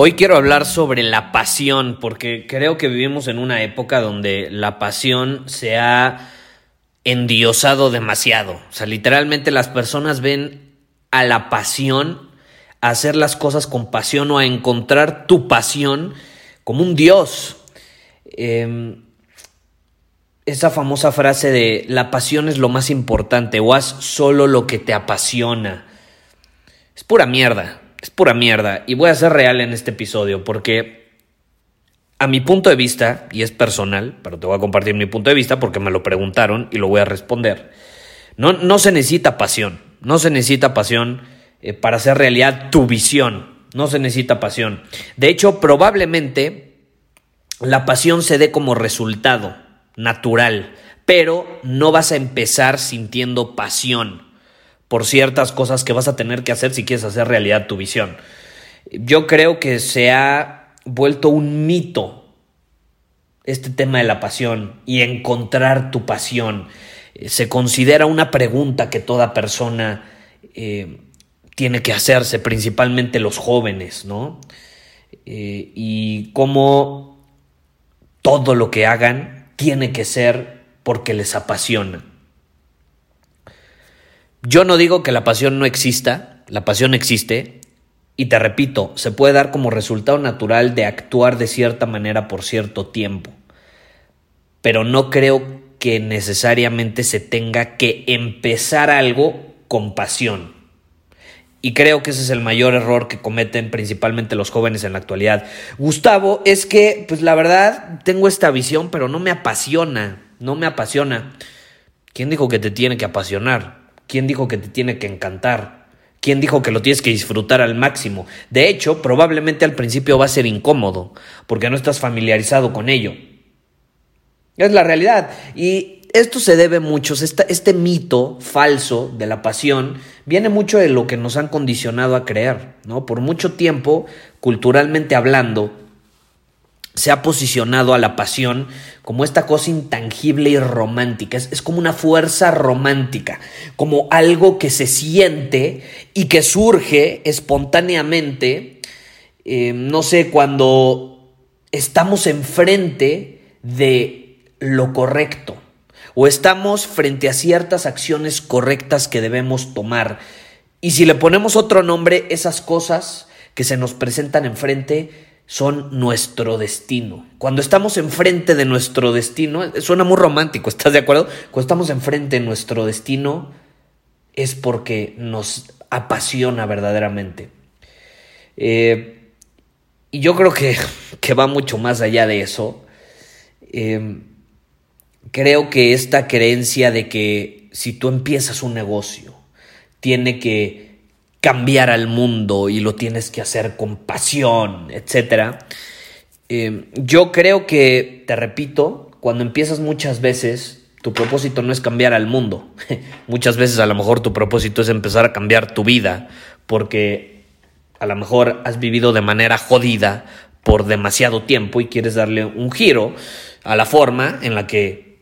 Hoy quiero hablar sobre la pasión, porque creo que vivimos en una época donde la pasión se ha endiosado demasiado. O sea, literalmente las personas ven a la pasión, a hacer las cosas con pasión o a encontrar tu pasión como un dios. Em, esa famosa frase de la pasión es lo más importante o haz solo lo que te apasiona. Es pura mierda es pura mierda. Y voy a ser real en este episodio porque a mi punto de vista, y es personal, pero te voy a compartir mi punto de vista porque me lo preguntaron y lo voy a responder. No, no se necesita pasión, no se necesita pasión eh, para hacer realidad tu visión, no se necesita pasión. De hecho, probablemente la pasión se dé como resultado natural, pero no vas a empezar sintiendo pasión por ciertas cosas que vas a tener que hacer si quieres hacer realidad tu visión. Yo creo que se ha vuelto un mito este tema de la pasión y encontrar tu pasión. Se considera una pregunta que toda persona eh, tiene que hacerse, principalmente los jóvenes, ¿no? Eh, y cómo todo lo que hagan tiene que ser porque les apasiona. Yo no digo que la pasión no exista, la pasión existe, y te repito, se puede dar como resultado natural de actuar de cierta manera por cierto tiempo, pero no creo que necesariamente se tenga que empezar algo con pasión. Y creo que ese es el mayor error que cometen principalmente los jóvenes en la actualidad. Gustavo, es que, pues la verdad, tengo esta visión, pero no me apasiona, no me apasiona. ¿Quién dijo que te tiene que apasionar? ¿Quién dijo que te tiene que encantar? ¿Quién dijo que lo tienes que disfrutar al máximo? De hecho, probablemente al principio va a ser incómodo, porque no estás familiarizado con ello. Es la realidad. Y esto se debe mucho, este, este mito falso de la pasión viene mucho de lo que nos han condicionado a creer, ¿no? Por mucho tiempo, culturalmente hablando, se ha posicionado a la pasión como esta cosa intangible y romántica. Es, como una fuerza romántica, como algo que se siente y que surge espontáneamente, eh, no sé, cuando estamos enfrente de lo correcto o estamos frente a ciertas acciones correctas que debemos tomar. Y si le ponemos otro nombre, esas cosas que se nos presentan enfrente, son nuestro destino. Cuando estamos enfrente de nuestro destino, suena muy romántico, ¿estás de acuerdo? Cuando estamos enfrente de nuestro destino es porque nos apasiona verdaderamente. Eh, y yo creo que, que, va mucho más allá de eso. Eh, creo que esta creencia de que si tú empiezas un negocio, tiene que cambiar al mundo y lo tienes que hacer con pasión, etc. Eh, yo creo que, te repito, cuando empiezas muchas veces, tu propósito no es cambiar al mundo. muchas veces a lo mejor tu propósito es empezar a cambiar tu vida, porque a lo mejor has vivido de manera jodida por demasiado tiempo y quieres darle un giro a la forma en la que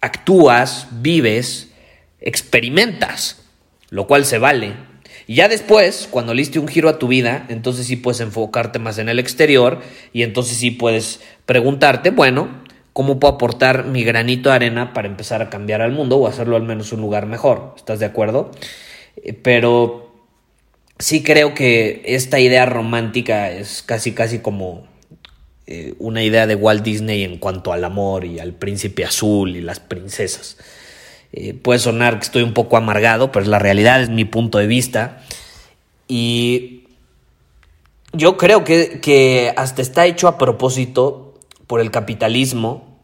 actúas, vives, experimentas, lo cual se vale, y ya después, cuando le un giro a tu vida, entonces sí puedes enfocarte más en el exterior y entonces sí puedes preguntarte, bueno, ¿cómo puedo aportar mi granito de arena para empezar a cambiar al mundo o hacerlo al menos un lugar mejor? ¿Estás de acuerdo? Eh, pero sí creo que esta idea romántica es casi, casi como, eh, una idea de Walt Disney en cuanto al amor y al príncipe azul y las princesas. Eh, puede sonar que estoy un poco amargado, pero es la realidad, es mi punto de vista. Y yo creo que, que hasta está hecho a propósito por el capitalismo,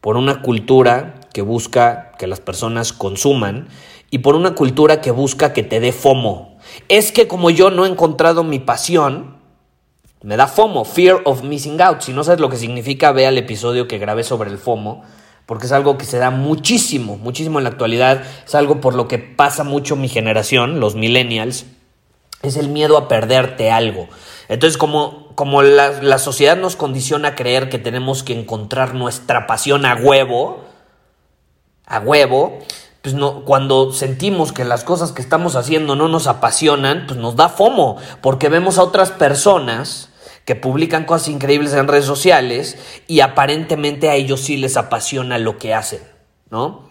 por una cultura que busca que las personas consuman y por una cultura que busca que te dé FOMO. Es que como yo no he encontrado mi pasión, me da FOMO, Fear of Missing Out. Si no sabes lo que significa, ve al episodio que grabé sobre el FOMO porque es algo que se da muchísimo, muchísimo en la actualidad, es algo por lo que pasa mucho mi generación, los millennials, es el miedo a perderte algo. Entonces, como, como la, la sociedad nos condiciona a creer que tenemos que encontrar nuestra pasión a huevo, a huevo, pues no, cuando sentimos que las cosas que estamos haciendo no nos apasionan, pues nos da fomo, porque vemos a otras personas que publican cosas increíbles en redes sociales y aparentemente a ellos sí les apasiona lo que hacen, ¿no?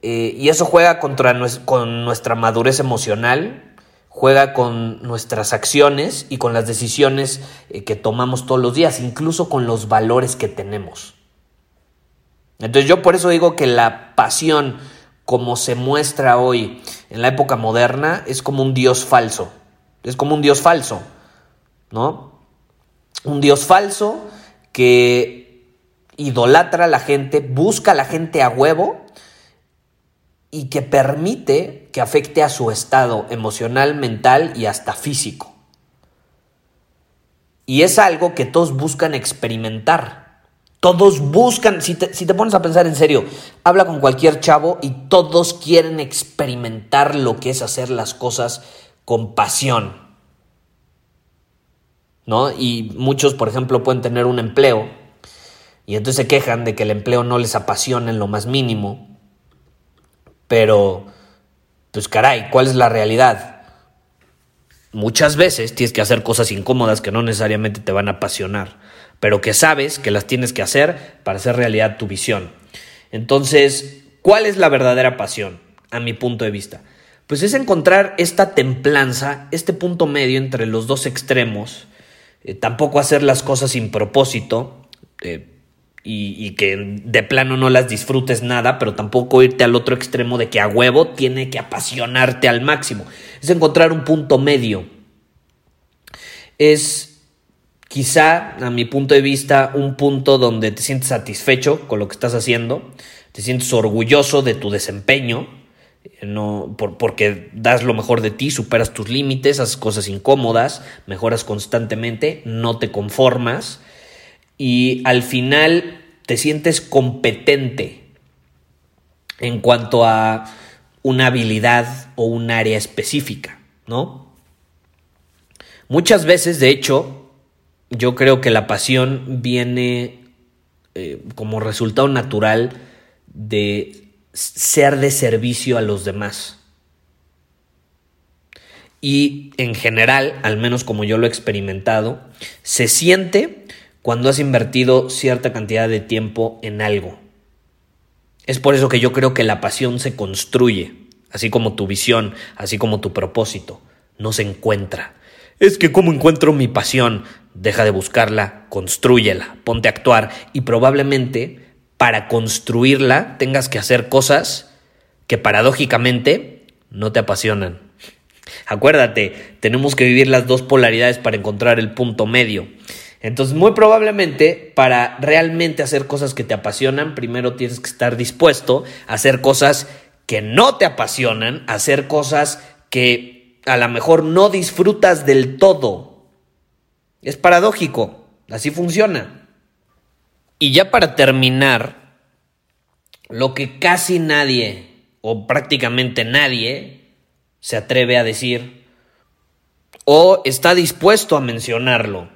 Eh, y eso juega contra con nuestra madurez emocional, juega con nuestras acciones y con las decisiones eh, que tomamos todos los días, incluso con los valores que tenemos. Entonces yo por eso digo que la pasión como se muestra hoy en la época moderna es como un dios falso, es como un dios falso, ¿no? Un Dios falso que idolatra a la gente, busca a la gente a huevo y que permite que afecte a su estado emocional, mental y hasta físico. Y es algo que todos buscan experimentar. Todos buscan, si te, si te, pones a pensar en serio, habla con cualquier chavo y todos quieren experimentar lo que es hacer las cosas con pasión. ¿No? Y muchos, por ejemplo, pueden tener un empleo y entonces se quejan de que el empleo no les apasiona en lo más mínimo. Pero, pues caray, ¿cuál es la realidad? Muchas veces tienes que hacer cosas incómodas que no necesariamente te van a apasionar, pero que sabes que las tienes que hacer para hacer realidad tu visión. Entonces, ¿cuál es la verdadera pasión, a mi punto de vista? Pues es encontrar esta templanza, este punto medio entre los dos extremos, eh, tampoco hacer las cosas sin propósito eh, y, que de plano no las disfrutes nada, pero tampoco irte al otro extremo de que a huevo tiene que apasionarte al máximo. Es encontrar un punto medio. Es quizá, a mi punto de vista, un punto donde te sientes satisfecho con lo que estás haciendo, te sientes orgulloso de tu desempeño, no, porque das lo mejor de ti, superas tus límites, haces cosas incómodas, mejoras constantemente, no te conformas y al final te sientes competente en cuanto a una habilidad o un área específica, ¿no? Muchas veces, de hecho, yo creo que la pasión viene eh, como resultado natural de ser de servicio a los demás. Y en general, al menos como yo lo he experimentado, se siente cuando has invertido cierta cantidad de tiempo en algo. Es por eso que yo creo que la pasión se construye, así como tu visión, así como tu propósito, no se encuentra. Es que ¿cómo encuentro mi pasión? Deja de buscarla, construyela, ponte a actuar y probablemente para construirla tengas que hacer cosas que paradójicamente no te apasionan. Acuérdate, tenemos que vivir las dos polaridades para encontrar el punto medio. Entonces, muy probablemente, para realmente hacer cosas que te apasionan, primero tienes que estar dispuesto a hacer cosas que no te apasionan, a hacer cosas que a lo mejor no disfrutas del todo. Es paradójico, así funciona. Y ya para terminar, lo que casi nadie o prácticamente nadie se atreve a decir o está dispuesto a mencionarlo.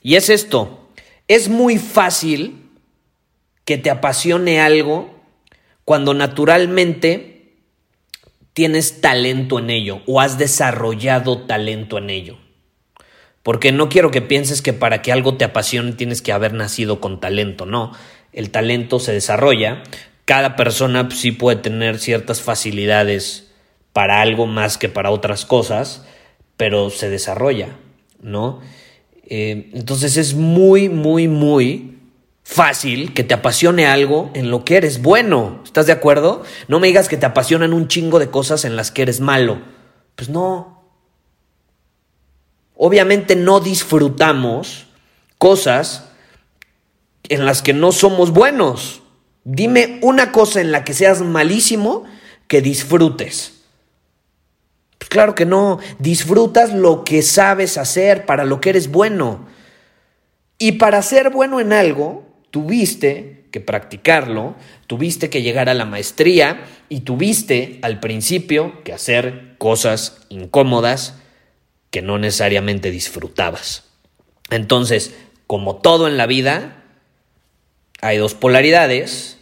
Y es esto, es muy fácil que te apasione algo cuando naturalmente tienes talento en ello o has desarrollado talento en ello. Porque no quiero que pienses que para que algo te apasione tienes que haber nacido con talento, no. El talento se desarrolla. Cada persona sí puede tener ciertas facilidades para algo más que para otras cosas, pero se desarrolla, ¿no? Eh, entonces es muy, muy, muy fácil que te apasione algo en lo que eres bueno. ¿Estás de acuerdo? No me digas que te apasionan un chingo de cosas en las que eres malo. Pues no. Obviamente no disfrutamos cosas en las que no somos buenos. Dime una cosa en la que seas malísimo que disfrutes. Pues claro que no, disfrutas lo que sabes hacer, para lo que eres bueno. Y para ser bueno en algo, tuviste que practicarlo, tuviste que llegar a la maestría y tuviste al principio que hacer cosas incómodas que no necesariamente disfrutabas. Entonces, como todo en la vida, hay dos polaridades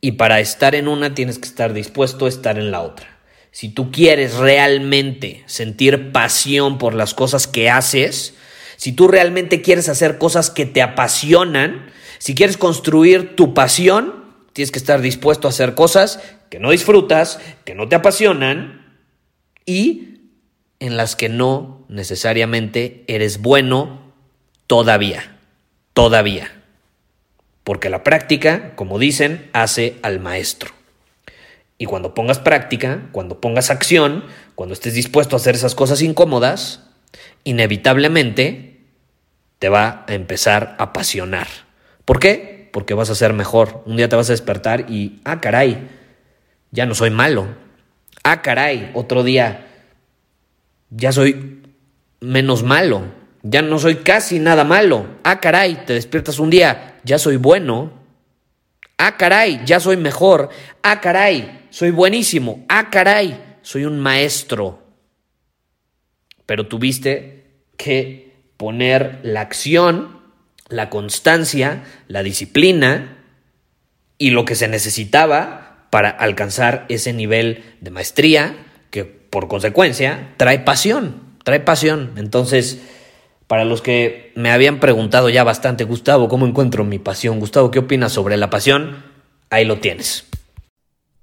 y para estar en una tienes que estar dispuesto a estar en la otra. Si tú quieres realmente sentir pasión por las cosas que haces, si tú realmente quieres hacer cosas que te apasionan, si quieres construir tu pasión, tienes que estar dispuesto a hacer cosas que no disfrutas, que no te apasionan y en las que no necesariamente eres bueno todavía, todavía porque la práctica, como dicen, hace al maestro. Y cuando pongas práctica, cuando pongas acción, cuando estés dispuesto a hacer esas cosas incómodas, inevitablemente te va a empezar a apasionar. ¿Por qué? Porque vas a ser mejor. Un día te vas a despertar y, ah, caray, ya no soy malo. Ah, caray, otro día ya soy menos malo. Ya no soy casi nada malo. Ah, caray, te despiertas un día, ya soy bueno. Ah, caray, ya soy mejor. Ah, caray, soy buenísimo. Ah, caray, soy un maestro. Pero tuviste que poner la acción, la constancia, la disciplina y lo que se necesitaba para alcanzar ese nivel de maestría que por consecuencia trae pasión, trae pasión. Entonces, para los que me habían preguntado ya bastante, Gustavo, ¿cómo encuentro mi pasión? Gustavo, ¿qué opinas sobre la pasión? Ahí lo tienes.